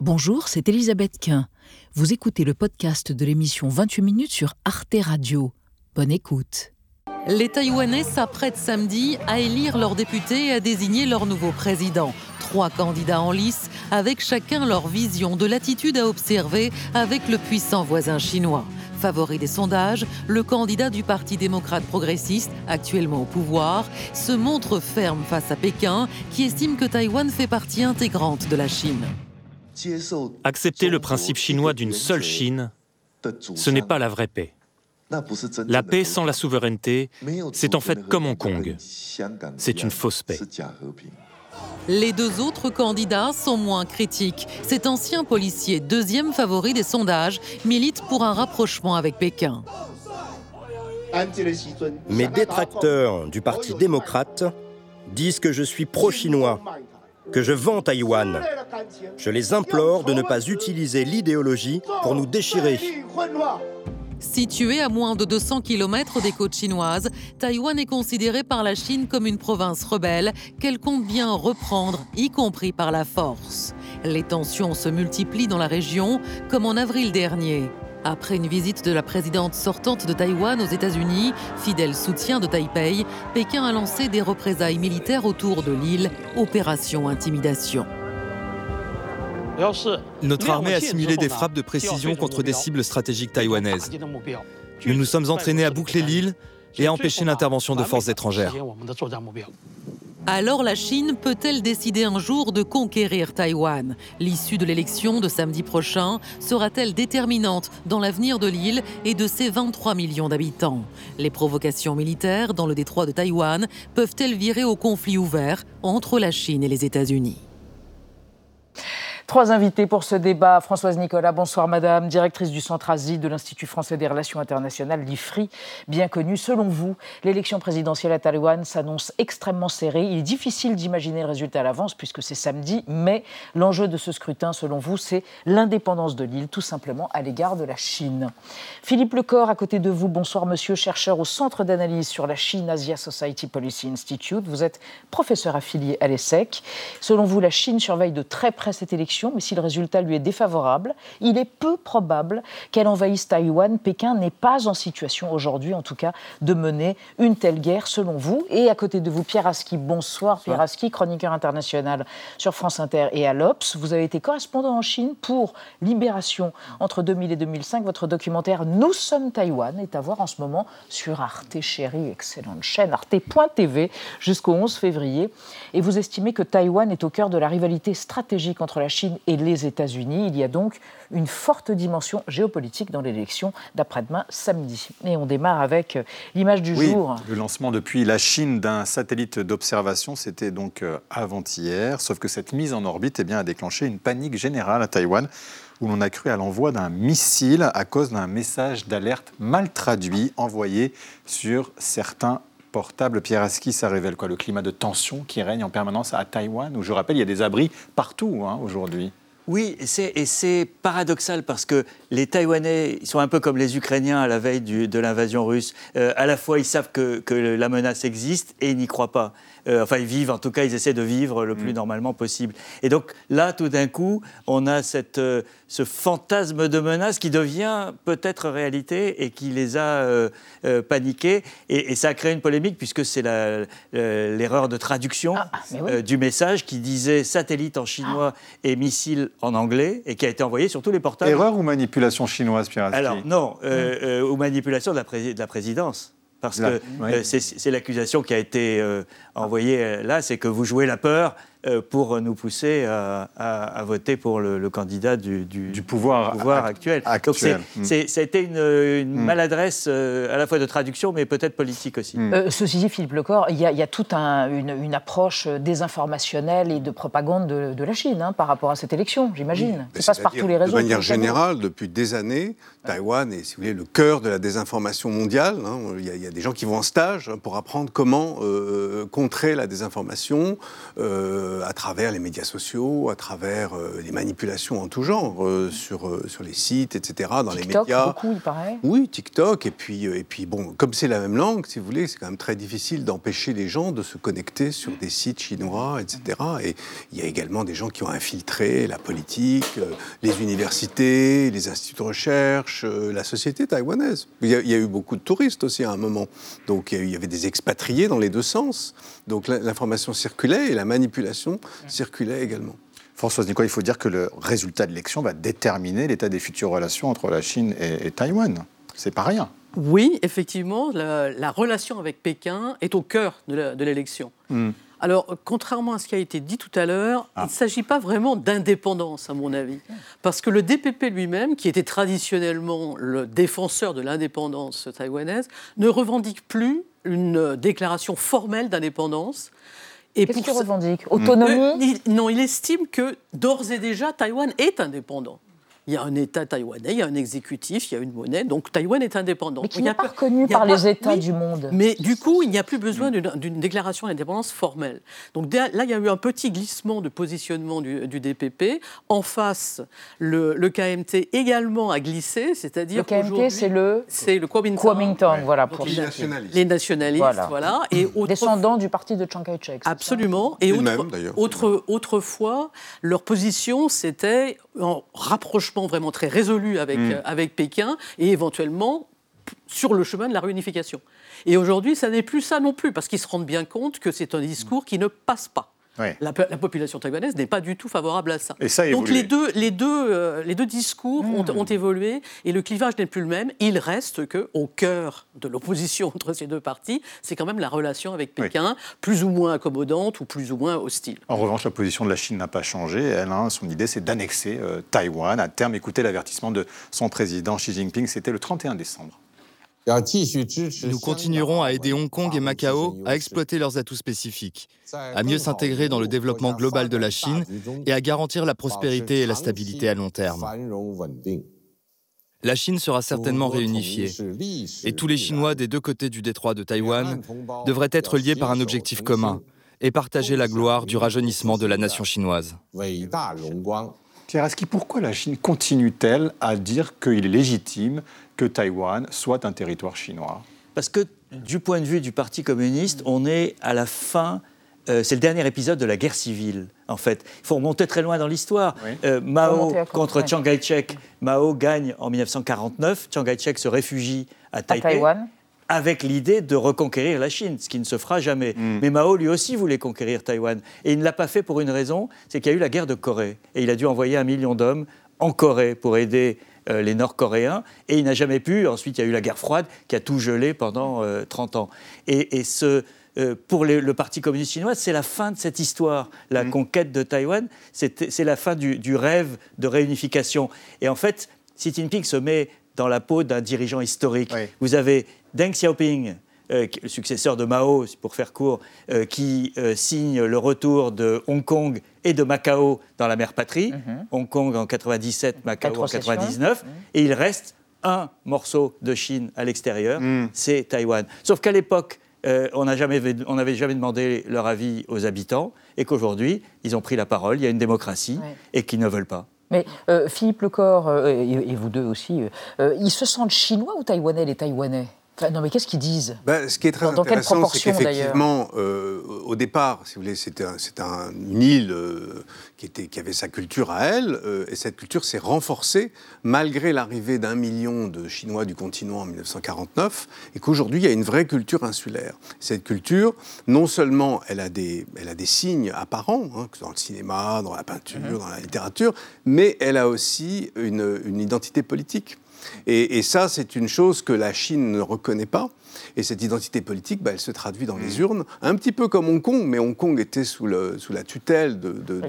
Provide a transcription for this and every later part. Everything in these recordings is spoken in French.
Bonjour, c'est Elisabeth Quint. Vous écoutez le podcast de l'émission 28 minutes sur Arte Radio. Bonne écoute. Les Taïwanais s'apprêtent samedi à élire leurs députés et à désigner leur nouveau président. Trois candidats en lice, avec chacun leur vision de l'attitude à observer avec le puissant voisin chinois. Favori des sondages, le candidat du Parti démocrate progressiste, actuellement au pouvoir, se montre ferme face à Pékin, qui estime que Taïwan fait partie intégrante de la Chine. Accepter le principe chinois d'une seule Chine, ce n'est pas la vraie paix. La paix sans la souveraineté, c'est en fait comme Hong Kong. C'est une fausse paix. Les deux autres candidats sont moins critiques. Cet ancien policier, deuxième favori des sondages, milite pour un rapprochement avec Pékin. Mes détracteurs du Parti démocrate disent que je suis pro-chinois, que je vends Taïwan. Je les implore de ne pas utiliser l'idéologie pour nous déchirer. Située à moins de 200 km des côtes chinoises, Taïwan est considérée par la Chine comme une province rebelle qu'elle compte bien reprendre, y compris par la force. Les tensions se multiplient dans la région, comme en avril dernier. Après une visite de la présidente sortante de Taïwan aux États-Unis, fidèle soutien de Taipei, Pékin a lancé des représailles militaires autour de l'île, opération intimidation. Notre armée a simulé des frappes de précision contre des cibles stratégiques taïwanaises. Nous nous sommes entraînés à boucler l'île et à empêcher l'intervention de forces étrangères. Alors la Chine peut-elle décider un jour de conquérir Taïwan? L'issue de l'élection de samedi prochain sera-t-elle déterminante dans l'avenir de l'île et de ses 23 millions d'habitants? Les provocations militaires dans le détroit de Taïwan peuvent-elles virer au conflit ouvert entre la Chine et les États-Unis? Trois invités pour ce débat. Françoise Nicolas, bonsoir madame, directrice du Centre Asie de l'Institut français des relations internationales, l'IFRI, bien connu. Selon vous, l'élection présidentielle à Taïwan s'annonce extrêmement serrée. Il est difficile d'imaginer le résultat à l'avance puisque c'est samedi, mais l'enjeu de ce scrutin, selon vous, c'est l'indépendance de l'île, tout simplement à l'égard de la Chine. Philippe Lecor, à côté de vous, bonsoir monsieur, chercheur au Centre d'analyse sur la Chine Asia Society Policy Institute. Vous êtes professeur affilié à l'ESSEC. Selon vous, la Chine surveille de très près cette élection mais si le résultat lui est défavorable, il est peu probable qu'elle envahisse Taïwan. Pékin n'est pas en situation aujourd'hui, en tout cas, de mener une telle guerre, selon vous. Et à côté de vous, Pierre Aski. Bonsoir, Pierre Aski, chroniqueur international sur France Inter et à l'Obs. Vous avez été correspondant en Chine pour Libération entre 2000 et 2005. Votre documentaire Nous sommes Taïwan est à voir en ce moment sur Arte Chérie, excellente chaîne, arte.tv, jusqu'au 11 février. Et vous estimez que Taïwan est au cœur de la rivalité stratégique entre la Chine et les États-Unis. Il y a donc une forte dimension géopolitique dans l'élection d'après-demain samedi. Et on démarre avec euh, l'image du oui, jour. Le lancement depuis la Chine d'un satellite d'observation, c'était donc euh, avant-hier. Sauf que cette mise en orbite eh bien, a déclenché une panique générale à Taïwan où l'on a cru à l'envoi d'un missile à cause d'un message d'alerte mal traduit envoyé sur certains portables. Pierre Aski, ça révèle quoi? Le climat de tension qui règne en permanence à Taïwan, où je rappelle, il y a des abris partout hein, aujourd'hui. Oui, et c'est paradoxal parce que les Taïwanais sont un peu comme les Ukrainiens à la veille de l'invasion russe. Euh, à la fois, ils savent que, que, la menace existe et ils n'y croient pas. Euh, enfin, ils vivent, en tout cas, ils essaient de vivre le plus mm. normalement possible. Et donc là, tout d'un coup, on a cette, euh, ce fantasme de menace qui devient peut-être réalité et qui les a euh, paniqués. Et, ça a créé une polémique puisque c'est l'erreur de traduction ah, du message qui disait satellite en chinois et missile en anglais et qui a été envoyé sur tous les portables. Erreur ou manipulation chinoise, Pierre Alors non, mm. ou manipulation de la, de la présidence. Parce que c'est l'accusation qui a été envoyée là, c'est que vous jouez la peur euh, pour nous pousser à, voter pour le, candidat du, pouvoir, actuel. actuel. Donc ça a été une, mm. maladresse euh, à la fois de traduction, mais peut-être politique aussi. Mm. Euh, ceci dit, Philippe Lecor, il y, a, toute une, approche désinformationnelle et de propagande de, la Chine hein, par rapport à cette élection, j'imagine. Ça passe par tous les réseaux. De manière générale, depuis des années, Taïwan est, si vous voulez, le cœur de la désinformation mondiale. Hein. Il, y a, des gens qui vont en stage pour apprendre comment contrer la désinformation. Euh, à travers les médias sociaux, à travers euh, les manipulations en tout genre euh, sur, sur les sites, etc., dans les médias. beaucoup, il paraît. Oui, TikTok. Et puis, et puis bon, comme c'est la même langue, si vous voulez, c'est quand même très difficile d'empêcher les gens de se connecter sur des sites chinois, etc. Et il y a également des gens qui ont infiltré la politique, les universités, les instituts de recherche, la société taïwanaise. Il y, a, il y, a, eu beaucoup de touristes aussi à un moment. Donc il y avait des expatriés dans les deux sens. Donc l'information circulait et la manipulation circulait également. Françoise Nicolas, il faut dire que le résultat de l'élection va déterminer l'état des futures relations entre la Chine et, Taïwan. C'est pas rien. Oui, effectivement, la, relation avec Pékin est au cœur de l'élection. Hmm. Alors, contrairement à ce qui a été dit tout à l'heure, il ne ah. s'agit pas vraiment d'indépendance, à mon avis. Parce que le DPP lui-même, qui était traditionnellement le défenseur de l'indépendance taïwanaise, ne revendique plus une déclaration formelle d'indépendance. Qu'est-ce qu'il revendique Autonomie euh, Non, il estime que d'ores et déjà, Taïwan est indépendant. Il y a un État taïwanais, il y a un exécutif, il y a une monnaie, donc Taïwan est indépendant. Mais qui n'est pas reconnu par les États du monde. Mais du coup, il n'y a plus besoin d'une déclaration d'indépendance formelle. Donc là, il y a eu un petit glissement de positionnement du, DPP. En face, le, KMT également a glissé, c'est-à-dire Le KMT, c'est le C'est le Kuomintang. Kuomintang, voilà. Pour les nationalistes. Les nationalistes, voilà. Et Descendants du parti de Chiang Kai-shek. Absolument. Et autre, autre, autrefois, leur position, c'était en rapprochement vraiment très résolu avec, mm. euh, avec Pékin et éventuellement sur le chemin de la réunification. Et aujourd'hui, ça n'est plus ça non plus, parce qu'ils se rendent bien compte que c'est un discours qui ne passe pas. La, population taïwanaise n'est pas du tout favorable à ça. Et ça Donc les deux, les, deux, euh, les deux discours ont, hmm. ont, évolué et le clivage n'est plus le même. Il reste qu'au cœur de l'opposition entre ces deux partis, c'est quand même la relation avec Pékin, plus ou moins accommodante ou plus ou moins hostile. En revanche, la position de la Chine n'a pas changé. Elle, hein, son idée, c'est d'annexer euh, Taïwan. À terme, écoutez l'avertissement de son président Xi Jinping, c'était le 31 décembre. Nous continuerons à aider Hong Kong et Macao à exploiter leurs atouts spécifiques, à mieux s'intégrer dans le développement global de la Chine et à garantir la prospérité et la stabilité à long terme. La Chine sera certainement réunifiée et tous les Chinois des deux côtés du détroit de Taïwan devraient être liés par un objectif commun et partager la gloire du rajeunissement de la nation chinoise. Aski, pourquoi la Chine continue-t-elle à dire qu'il est légitime que Taïwan soit un territoire chinois? Parce que du point de vue du Parti communiste, on est à la fin euh, c'est le dernier épisode de la guerre civile, en fait. Il faut remonter très loin dans l'histoire. Euh, Mao contre Chiang Kai-shek. Mao gagne en 1949. Chiang Kai-shek se réfugie à, Taipei. Avec l'idée de reconquérir la Chine, ce qui ne se fera jamais. Hmm. Mais Mao, lui aussi, voulait conquérir Taïwan. Et il ne l'a pas fait pour une raison, c'est qu'il y a eu la guerre de Corée. Et il a dû envoyer un million d'hommes en Corée pour aider euh, les Nord-Coréens, et il n'a jamais pu. Ensuite, il y a eu la guerre froide qui a tout gelé pendant 30 euh, ans. Et, ce, euh, pour le Parti communiste chinois, c'est la fin de cette histoire. La mm. conquête de Taïwan, c'est la fin du, rêve de réunification. Et en fait, Xi Jinping se met dans la peau d'un dirigeant historique. Vous avez Deng Xiaoping, euh, le successeur de Mao, pour faire court, euh, qui euh, signe le retour de Hong Kong et de Macao dans la mère patrie. Mhm. Hong Kong en 97, Macao en 99. Mhm. Et il reste un morceau de Chine à l'extérieur, mhm. c'est Taïwan. Sauf qu'à l'époque, on n'avait jamais demandé leur avis aux habitants et qu'aujourd'hui, ils ont pris la parole, il y a une démocratie et qu'ils ne veulent pas. Mais Philippe Lecor, et, et, vous deux aussi, ils se sentent chinois ou taïwanais, les Taïwanais? Non, mais qu'est-ce qu'ils disent bah, Ce qui est très intéressant, c'est qu'effectivement, euh, au départ, si vous voulez, c'était un, une île euh, qui, était, qui avait sa culture à elle, euh, et cette culture s'est renforcée malgré l'arrivée d'un million de Chinois du continent en 1949, et qu'aujourd'hui, il y a une vraie culture insulaire. Cette culture, non seulement elle a des, elle a des signes apparents, hein, dans le cinéma, dans la peinture, mhm. dans la littérature, mais elle a aussi une, une identité politique. Et, ça, c'est une chose que la Chine ne reconnaît pas. Et cette identité politique, bah, elle se traduit dans les mm. urnes, un petit peu comme Hong Kong, mais Hong Kong était sous, le, sous la tutelle de, de,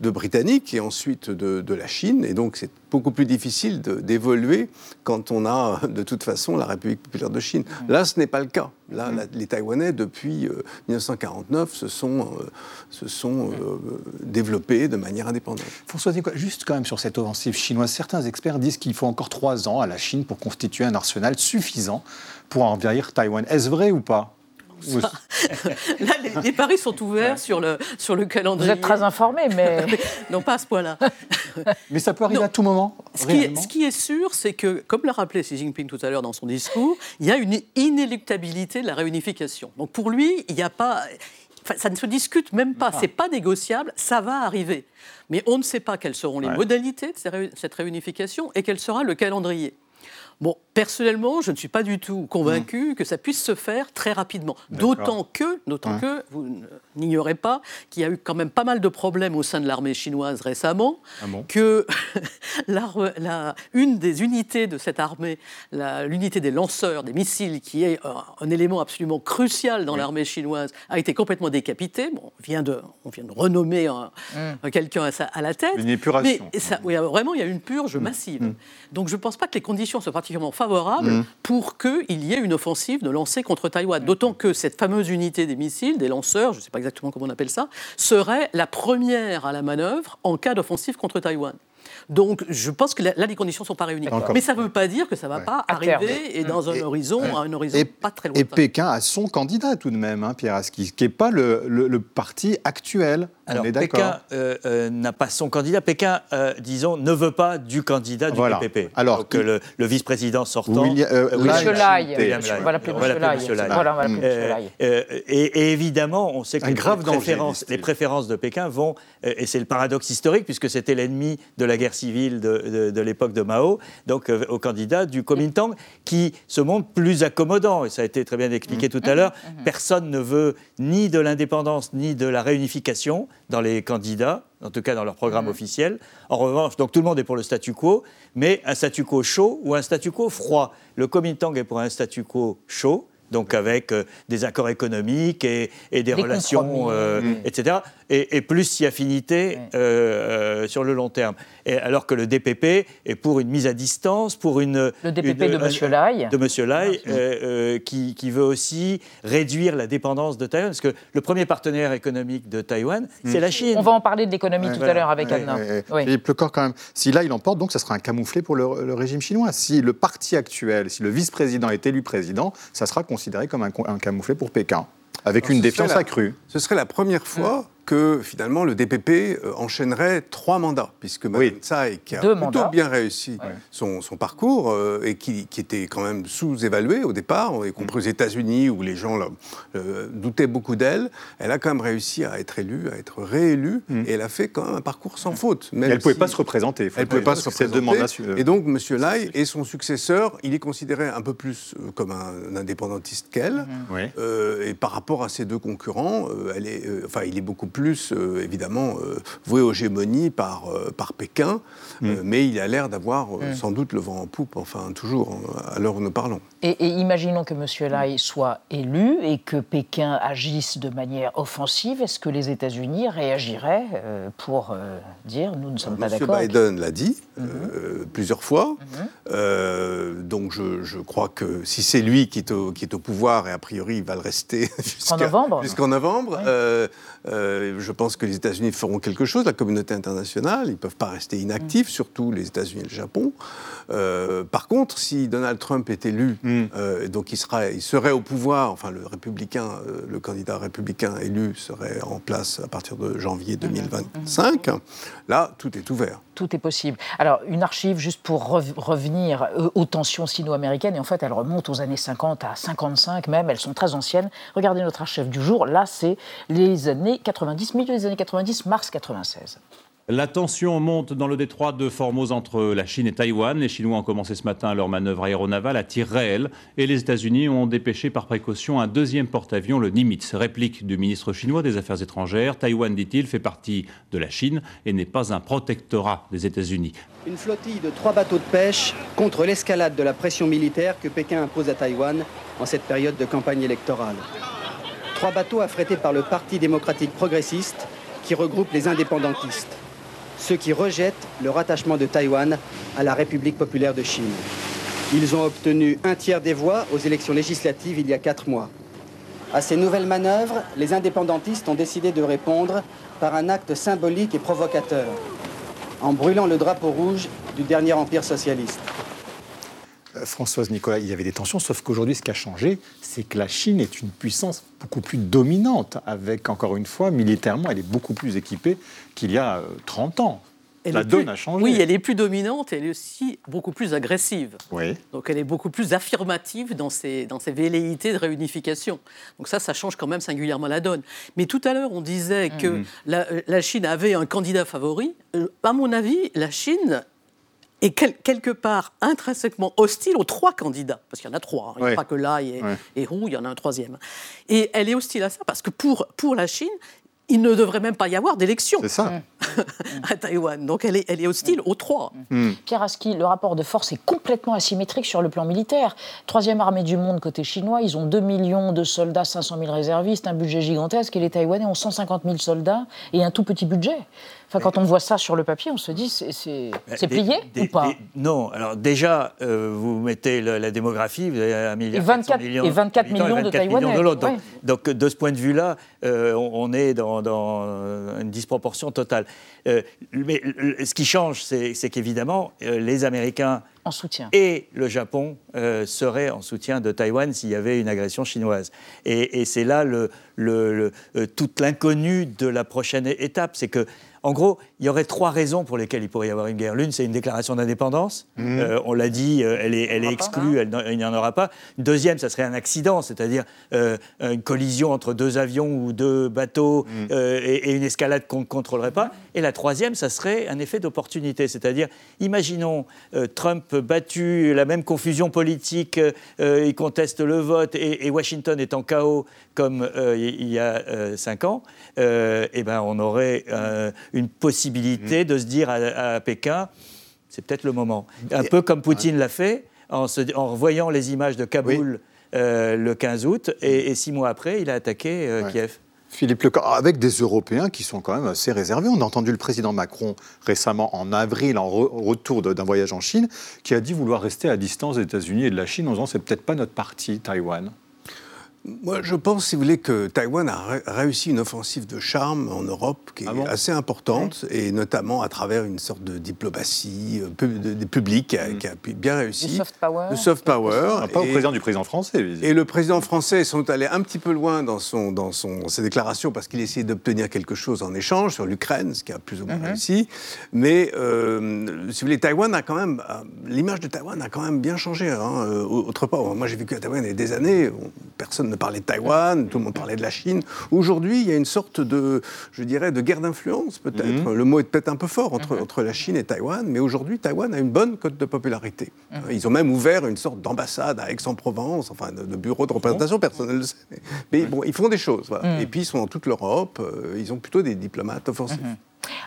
de, Britanniques et ensuite de, la Chine. Et donc, c'est beaucoup plus difficile d'évoluer quand on a, de toute façon, la République populaire de Chine. Mm. Là, ce n'est pas le cas. Là, mm. les Taïwanais, depuis 1949, euh, se sont, euh, se sont euh, développés de manière indépendante. François, juste quand même sur cette offensive chinoise, certains experts disent qu'il faut encore trois ans à la Chine pour constituer un arsenal suffisant pour envahir Taïwan. Est-ce vrai ou pas ça. Là, les, paris sont ouverts sur, le, sur le calendrier. Vous êtes très informé, mais... non, pas à ce point-là. mais ça peut arriver à tout moment. Ce qui, est, ce qui, est, sûr, c'est que, comme l'a rappelé Xi Jinping tout à l'heure dans son discours, il y a une inéluctabilité de la réunification. Donc pour lui, il n'y a pas... ça ne se discute même pas, ah. c'est pas négociable, ça va arriver. Mais on ne sait pas quelles seront les modalités de cette réunification et quel sera le calendrier. Bon, personnellement, je ne suis pas du tout convaincu mmh. que ça puisse se faire très rapidement. D'autant que, d'autant que, vous n'ignorez pas qu'il y a eu quand même pas mal de problèmes au sein de l'armée chinoise récemment, ah que la, une des unités de cette armée, l'unité des lanceurs des missiles, qui est un, élément absolument crucial dans l'armée chinoise, a été complètement décapitée. Bon, on vient de, on vient de renommer mmh. quelqu'un à, la tête. Une épuration. Mais ça, oui, vraiment, il y a une purge massive. Donc je ne pense pas que les conditions soient particulièrement favorables mm. pour qu'il y ait une offensive de lancer contre Taïwan. D'autant que cette fameuse unité des missiles, des lanceurs, je ne sais pas exactement comment on appelle ça, serait la première à la manœuvre en cas d'offensive contre Taïwan. Donc, je pense que là, les conditions ne sont pas réunies. Mais ça ne veut pas dire que ça ne va pas arriver et dans un horizon, un horizon pas très lointain. Et Pékin a son candidat tout de même, hein, Pierre Aski, qui n'est pas le, parti actuel. Alors, Pékin euh, euh, n'a pas son candidat. Pékin, euh, disons, ne veut pas du candidat du PPP. Alors que le, vice-président sortant. William, Monsieur Lai. Voilà, Et, évidemment, on sait que les, préférences, les préférences de Pékin vont, et c'est le paradoxe historique, puisque c'était l'ennemi de la guerre civile de, l'époque de Mao, donc euh, au candidat du Kuomintang, qui se montre plus accommodant. Et ça a été très bien expliqué tout à l'heure. Personne ne veut ni de l'indépendance ni de la réunification dans les candidats, en tout cas dans leur programme officiel. En revanche, donc tout le monde est pour le statu quo, mais un statu quo chaud ou un statu quo froid. Le Kuomintang est pour un statu quo chaud donc avec euh, des accords économiques et, des, relations, euh, mm. etc. Et, plus si affinité euh, sur le long terme. Et alors que le DPP est pour une mise à distance, pour une... Le DPP de M. Lai. De M. Lai, qui, qui, veut aussi réduire la dépendance de Taïwan, parce que le premier partenaire économique de Taïwan, mm. c'est la Chine. On va en parler de l'économie tout à l'heure avec Anna. Et Plecor, quand même, si là il emporte, donc ça sera un camouflet pour le, le régime chinois. Si le parti actuel, si le vice-président est élu président, ça sera considéré comme un, un camouflet pour Pékin, avec une défiance accrue. Ce serait la première fois que finalement le DPP euh, enchaînerait trois mandats, puisque oui. Tsai, qui a plutôt bien réussi son, parcours euh, et qui, était quand même sous-évalué au départ, y compris aux États-Unis où les gens euh, doutaient beaucoup d'elle, elle a quand même réussi à être élue, à être réélue, mm. et elle a fait quand même un parcours sans faute. elle ne pouvait pas se représenter. Elle ne pouvait pas se représenter. Et donc M. Lai et son successeur, il est considéré un peu plus comme un, indépendantiste qu'elle, mm-hmm. et par rapport à ses deux concurrents, elle est, enfin, il est beaucoup plus, euh, évidemment, euh, voué aux gémonies par, euh, par Pékin, mm. mais il a l'air d'avoir mm. sans doute le vent en poupe, enfin toujours, à l'heure où nous parlons. Et, imaginons que M. Lai soit élu et que Pékin agisse de manière offensive. Est-ce que les États-Unis réagiraient pour dire nous ne sommes pas d'accord M. Biden l'a dit mm-hmm. plusieurs fois. Mm-hmm. donc je, je, crois que si c'est lui qui est, au, qui est, au, pouvoir, et a priori il va le rester jusqu'en novembre, jusqu'en novembre je pense que les États-Unis feront quelque chose, la communauté internationale, ils ne peuvent pas rester inactifs, mm. surtout les États-Unis et le Japon. Euh, par contre, si Donald Trump est élu, mm. euh, donc il, sera, il serait au pouvoir, enfin le républicain, euh, le candidat républicain élu serait en place à partir de janvier 2025, mm. là, tout est ouvert. Tout est possible. Alors, une archive, juste pour revenir aux tensions sino-américaines, et en fait, elle remonte aux années 50 à 55 même, elles sont très anciennes. Regardez notre archive du jour, là, c'est les années 90, milieu des années 90, mars 96. La tension monte dans le détroit de Formose entre la Chine et Taïwan. Les Chinois ont commencé ce matin leur manœuvre aéronavale à tir réel et les États-Unis ont dépêché par précaution un deuxième porte-avions, le Nimitz. Réplique du ministre chinois des Affaires étrangères. Taïwan, dit-il, fait partie de la Chine et n'est pas un protectorat des États-Unis. Une flottille de trois bateaux de pêche contre l'escalade de la pression militaire que Pékin impose à Taïwan en cette période de campagne électorale. Trois bateaux affrétés par le Parti démocratique progressiste qui regroupe les indépendantistes ceux qui rejettent le rattachement de Taïwan à la République populaire de Chine. Ils ont obtenu un tiers des voix aux élections législatives il y a quatre mois. À ces nouvelles manœuvres, les indépendantistes ont décidé de répondre par un acte symbolique et provocateur, en brûlant le drapeau rouge du dernier empire socialiste. Euh, Françoise Nicolas, il y avait des tensions, sauf qu'aujourd'hui, ce qui a changé, c'est que la Chine est une puissance beaucoup plus dominante, avec, encore une fois, militairement, elle est beaucoup plus équipée qu'il y a 30 ans la donne a changé. Oui, elle est plus dominante et elle est aussi beaucoup plus agressive. Oui. Donc elle est beaucoup plus affirmative dans ses, dans ses velléités de réunification. Donc ça, ça change quand même singulièrement la donne. Mais tout à l'heure, on disait que mm. la, Chine avait un candidat favori. Euh, à mon avis, la Chine est quelque part intrinsèquement hostile aux trois candidats, parce qu'il y en a trois, hein. il n'y a pas que là et, et Roux, il y en a un troisième. Et elle est hostile à ça parce que pour, pour la Chine, il ne devrait même pas y avoir d'élection à Taïwan. Donc elle est, elle est hostile aux trois. Mm. Pierre Aski, le rapport de force est complètement asymétrique sur le plan militaire. Troisième armée du monde côté chinois, ils ont 2 millions de soldats, 500 000 réservistes, un budget gigantesque, et les Taïwanais ont 150 000 soldats et un tout petit budget quand on voit ça sur le papier, on se dit c'est bah, plié ou pas Non. Alors déjà, euh, vous mettez la démographie, vous avez un milliard et 24, millions, et 24 millions, de Taïwanais. donc, de ce point de vue-là, euh, on, est dans, une disproportion totale. Euh, mais ce qui change, c'est qu'évidemment, les Américains en soutien. Et le Japon serait en soutien de Taïwan s'il y avait une agression chinoise. Et, c'est là le, le, toute l'inconnu de la prochaine étape. C'est que en gros, il y aurait trois raisons pour lesquelles il pourrait y avoir une guerre. L'une, c'est une déclaration d'indépendance. Mhm. Euh, on l'a dit, euh, elle est, elle est exclue, hein. il n'y en aura pas. Une deuxième, ça serait un accident, c'est-à-dire euh, une collision entre deux avions ou deux bateaux mhm. et, une escalade qu'on ne contrôlerait pas. Et la troisième, ça serait un effet d'opportunité, c'est-à-dire, imaginons Trump battu, la même confusion politique, il conteste le vote et, Washington est en chaos comme il y a cinq ans, et eh ben on aurait une possibilité mm. de se dire à, Pékin, c'est peut-être le moment. Un peu comme Poutine l'a fait en, se, en, voyant les images de Kaboul euh, le 15 août, et, six mois après, il a attaqué euh, Kiev. Philippe Lecor, avec des Européens qui sont quand même assez réservés. On a entendu le président Macron récemment, en avril, en retour d'un voyage en Chine, qui a dit vouloir rester à distance des États-Unis et de la Chine en disant c'est peut-être pas notre parti, Taïwan. Moi, je pense, si vous voulez, que Taïwan a réussi une offensive de charme en Europe qui est ah assez importante, et notamment à travers une sorte de diplomatie euh, publique mm. qui a bien réussi. Le soft power. Le soft power. Ah, pas au président du président français. Et le président français sont allés un petit peu loin dans, son, dans son, ses déclarations parce qu'il essayait d'obtenir quelque chose en échange sur l'Ukraine, ce qui a plus ou moins mm-hmm. réussi. Mais, euh, si vous voulez, Taïwan a quand même. Euh, l'image de Taïwan a quand même bien changé. Hein, autre part, moi j'ai vécu à Taïwan il y a des années, personne ne parlait de Taïwan, tout le monde parlait de la Chine. Aujourd'hui, il y a une sorte de, je dirais, de guerre d'influence, peut-être. Mhm. Le mot est peut-être un peu fort entre, mhm. entre la Chine et Taïwan, mais aujourd'hui, Taïwan a une bonne cote de popularité. Mhm. Ils ont même ouvert une sorte d'ambassade à Aix-en-Provence, enfin, de, bureau de représentation, personne ne le sait. Mais bon, ils font des choses. Et puis, ils sont dans toute l'Europe, euh, ils ont plutôt des diplomates offensifs.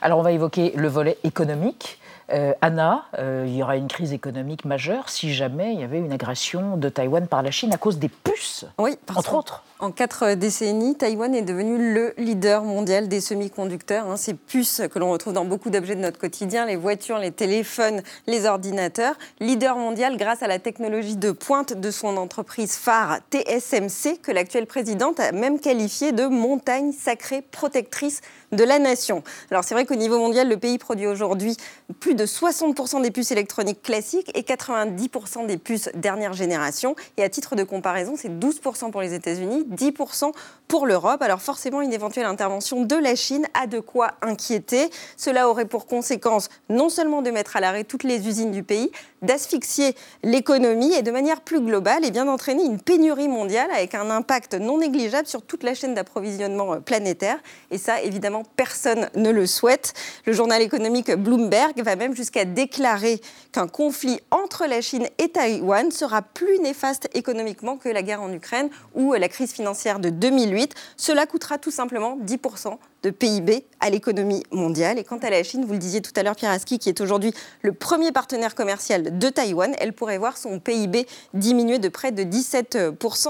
Alors, on va évoquer le volet économique. Euh, Anna, euh, il y aura une crise économique majeure si jamais il y avait une agression de Taïwan par la Chine à cause des puces, oui, entre autres. En quatre décennies, Taïwan est devenu le leader mondial des semi-conducteurs. Hein. ces puces que l'on retrouve dans beaucoup d'objets de notre quotidien, les voitures, les téléphones, les ordinateurs. Leader mondial grâce à la technologie de pointe de son entreprise phare TSMC, que l'actuelle présidente a même qualifié de montagne sacrée protectrice de la nation. Alors c'est vrai qu'au niveau mondial, le pays produit aujourd'hui plus de 60% des puces électroniques classiques et 90% des puces dernière génération. Et à titre de comparaison, c'est 12% pour les États-Unis, 10% pour l'Europe. Alors forcément, une éventuelle intervention de la Chine a de quoi inquiéter. Cela aurait pour conséquence non seulement de mettre à l'arrêt toutes les usines du pays, d'asphyxier l'économie et de manière plus globale, et bien d'entraîner une pénurie mondiale avec un impact non négligeable sur toute la chaîne d'approvisionnement euh, planétaire. Et ça, évidemment, personne ne le souhaite. Le journal économique Bloomberg va même jusqu'à déclarer qu'un conflit entre la Chine et Taïwan sera plus néfaste économiquement que la guerre en Ukraine ou la crise financière de 2008. Cela coûtera tout simplement 10% de PIB à l'économie mondiale. Et quant à la Chine, vous le disiez tout à l'heure, Pierre Aski, qui est aujourd'hui le premier partenaire commercial de Taïwan, elle pourrait voir son PIB diminuer de près de 17%.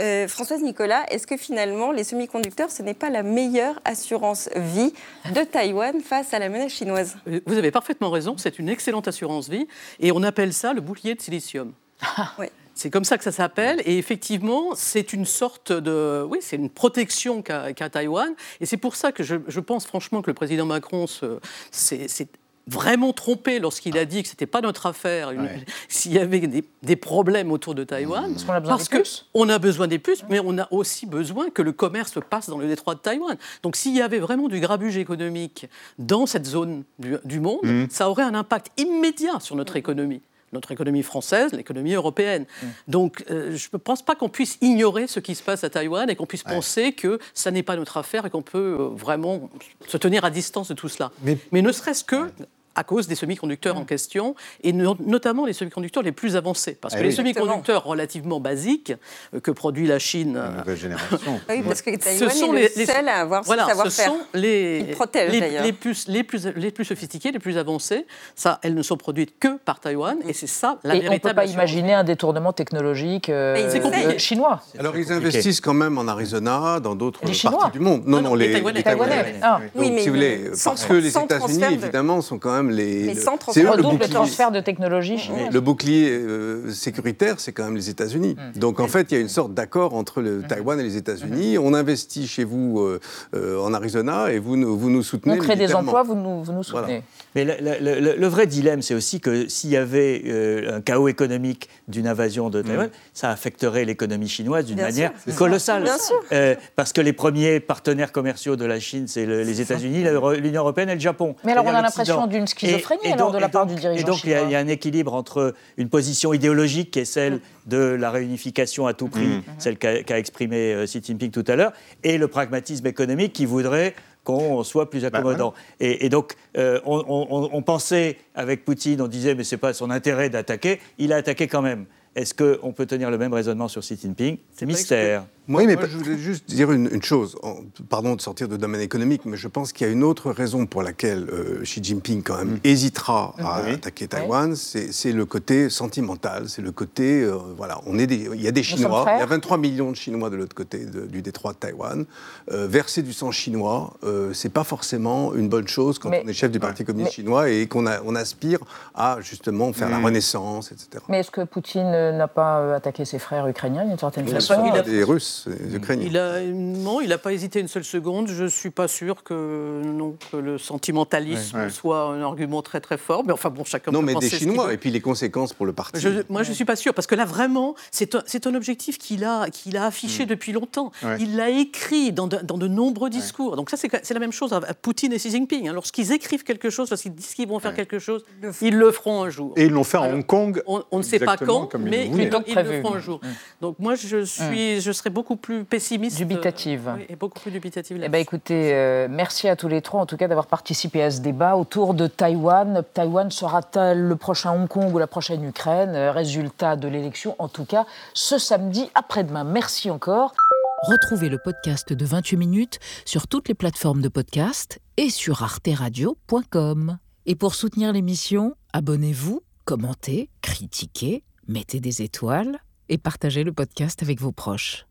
Euh, Françoise Nicolas, est-ce que finalement les semi-conducteurs, ce n'est pas la meilleure assurance vie de Taïwan face à la menace chinoise? Euh, Vous avez parfaitement raison, c'est une excellente assurance vie et on appelle ça le bouclier de silicium. oui. C'est comme ça que ça s'appelle. Et effectivement, c'est une sorte de. Oui, c'est une protection qu'a Taïwan. Et c'est pour ça que je, pense franchement que le président Macron c'est vraiment trompé lorsqu'il a dit que ce n'était pas notre affaire, s'il y avait des, problèmes autour de Taïwan. Parce qu'on a besoin des puces, mais on a aussi besoin que le commerce passe dans le détroit de Taïwan. Donc s'il y avait vraiment du grabuge économique dans cette zone du, monde, mmh. ça aurait un impact immédiat sur notre économie notre économie française, l'économie européenne. Mmh. Donc euh, je ne pense pas qu'on puisse ignorer ce qui se passe à Taïwan et qu'on puisse penser que ça n'est pas notre affaire et qu'on peut euh, vraiment se tenir à distance de tout cela. Mais, ne serait-ce que à cause des semi-conducteurs en question, et notamment les semi-conducteurs les plus avancés. Parce que eh les semi-conducteurs relativement basiques euh, que produit la Chine... La nouvelle génération. Ah oui, parce que Taïwan ce sont est le seul à avoir voilà, ce savoir-faire. Ce sont les, les, les, plus, les, plus, les plus sophistiqués, les plus avancés. Ça, elles ne sont produites que par Taïwan, et c'est ça la et véritable... on ne peut pas imaginer un détournement technologique euh, chinois. Alors ils investissent quand même en Arizona, dans d'autres parties du monde. Non, non, les, Taïwanais. Ah. Oui, mais si vous voulez, parce que les États-Unis, évidemment, sont quand même les. sans transfert, le, double transfert de technologie Le bouclier euh, sécuritaire, c'est quand même les États-Unis. Mm. Donc en fait, il y a une sorte d'accord entre le mm. Taïwan et les États-Unis. Mm. On investit chez vous euh, euh, en Arizona et vous, vous nous soutenez. On crée des emplois, vous nous, vous nous soutenez. Mais le, vrai dilemme, c'est aussi que s'il y avait un chaos économique d'une invasion de Taïwan, ça affecterait l'économie chinoise d'une manière colossale. Bien sûr. parce que les premiers partenaires commerciaux de la Chine, c'est les États-Unis, l'Union européenne et le Japon. Mais alors on a l'impression d'une schizophrénie alors, de la part du dirigeant Et donc il y, a un équilibre entre une position idéologique qui est celle mm. de la réunification à tout prix, mm. celle qu'a exprimé euh, Xi Jinping tout à l'heure, et le pragmatisme économique qui voudrait qu'on soit plus bah, accommodant. et, donc, euh, on, pensait, avec Poutine, on disait, mais ce n'est pas son intérêt d'attaquer, il a attaqué quand même. Est-ce qu'on peut tenir le même raisonnement sur Xi Jinping? C'est mystère. Moi, mais je voulais juste dire une, chose. pardon de sortir de domaine économique, mais je pense qu'il y a une autre raison pour laquelle euh, Xi Jinping, quand même, mm. hésitera à attaquer Taïwan. C'est le côté sentimental. C'est le côté. Euh, voilà, on est il y a des Chinois. Il y a 23 millions de Chinois de l'autre côté du détroit de Taïwan. Euh, verser du sang chinois, c'est pas forcément une bonne chose quand on est chef du Parti communiste chinois et qu'on on aspire à justement faire la mm. renaissance, etc. Mais est-ce que Poutine n'a pas attaqué ses frères ukrainiens d'une certaine façon Il a des Russes. Il a, non, il n'a pas hésité une seule seconde. Je ne suis pas sûr que, non, que le sentimentalisme soit un argument très très fort. Mais enfin bon, chacun Non, mais des Chinois, et puis les conséquences pour le parti. moi, je ne suis pas sûr, parce que là, vraiment, c'est un, un, objectif qu'il a, qu'il a affiché mm. depuis longtemps. Il l'a écrit dans de, dans de, nombreux discours. Donc ça, c'est la même chose à Poutine et Xi Jinping. Hein. Lorsqu'ils écrivent quelque chose, lorsqu'ils disent qu'ils vont faire quelque chose, ils le feront un jour. Et ils l'ont fait à Hong Kong. On, ne sait pas quand, mais ils, le feront un jour. Mm. Donc moi, je, suis, je serais beaucoup plus pessimiste. Dubitative. Euh, et beaucoup plus dubitative. Eh ben, écoutez, euh, merci à tous les trois, en tout cas, d'avoir participé à ce débat autour de Taïwan. Taïwan sera-t-elle le prochain Hong Kong ou la prochaine Ukraine? Euh, Résultat de l'élection, en tout cas, ce samedi après-demain. Merci encore. Retrouvez le podcast de 28 minutes sur toutes les plateformes de podcast et sur arteradio.com. Et pour soutenir l'émission, abonnez-vous, commentez, critiquez, mettez des étoiles et partagez le podcast avec vos proches.